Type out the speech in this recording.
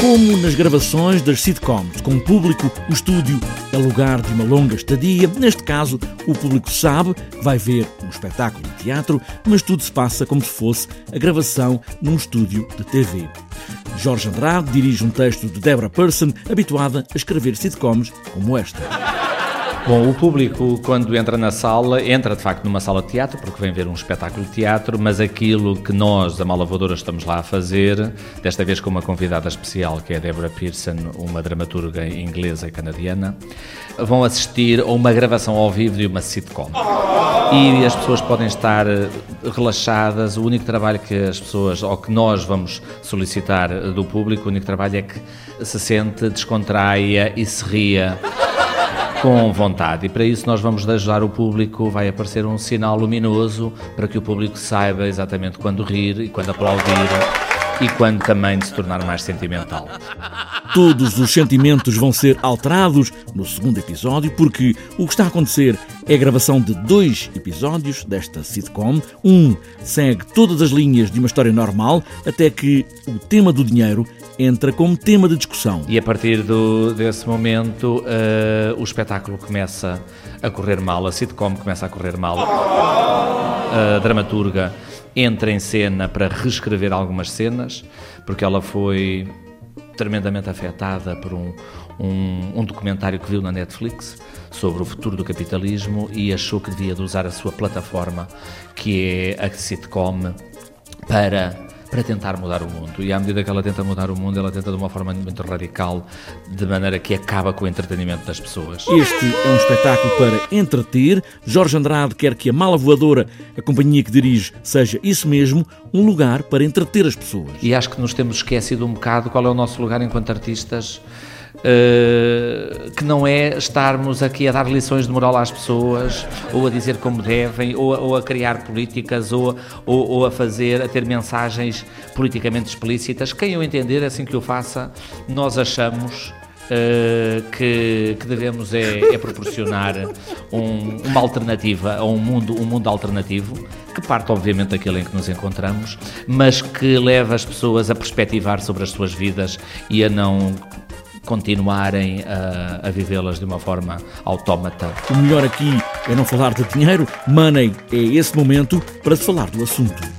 Como nas gravações das sitcoms, com o público, o estúdio é lugar de uma longa estadia. Neste caso, o público sabe vai ver um espetáculo de teatro, mas tudo se passa como se fosse a gravação num estúdio de TV. Jorge Andrade dirige um texto de Deborah Person, habituada a escrever sitcoms como esta. Bom, o público, quando entra na sala, entra de facto numa sala de teatro, porque vem ver um espetáculo de teatro, mas aquilo que nós, a Malavadora, estamos lá a fazer, desta vez com uma convidada especial, que é a Deborah Pearson, uma dramaturga inglesa e canadiana, vão assistir a uma gravação ao vivo de uma sitcom. E as pessoas podem estar eh, relaxadas, o único trabalho que as pessoas, ou que nós vamos solicitar do público, o único trabalho é que se sente, descontraia e se ria com vontade. E para isso nós vamos ajudar o público, vai aparecer um sinal luminoso para que o público saiba exatamente quando rir e quando aplaudir e quando também se tornar mais sentimental. Todos os sentimentos vão ser alterados no segundo episódio, porque o que está a acontecer é a gravação de dois episódios desta sitcom. Um segue todas as linhas de uma história normal, até que o tema do dinheiro entra como tema de discussão. E a partir do, desse momento, uh, o espetáculo começa a correr mal, a sitcom começa a correr mal. A dramaturga entra em cena para reescrever algumas cenas, porque ela foi tremendamente afetada por um, um, um, documentário que viu na Netflix sobre o futuro do capitalismo e achou que devia de usar a sua plataforma, que é a sitcom, para para tentar mudar o mundo. E à medida que ela tenta mudar o mundo, ela tenta de uma forma muito radical, de maneira que acaba com o entretenimento das pessoas. Este é um espetáculo para entreter. Jorge Andrade quer que a Mala Voadora, a companhia que dirige, seja isso mesmo, um lugar para entreter as pessoas. E acho que nos temos esquecido um bocado qual é o nosso lugar enquanto artistas Uh, que não é estarmos aqui a dar lições de moral às pessoas, ou a dizer como devem, ou a, ou a criar políticas, ou, ou, ou, a fazer, a ter mensagens politicamente explícitas. Quem eu entender, assim que eu faça, nós achamos Uh, que, que, devemos é, é proporcionar um, uma alternativa a um mundo, um mundo alternativo, que parte obviamente daquele em que nos encontramos, mas que leva as pessoas a perspectivar sobre as suas vidas e a não continuarem a, a vivê-las de uma forma autómata. O melhor aqui é não falar de dinheiro, money é esse momento para se falar do assunto.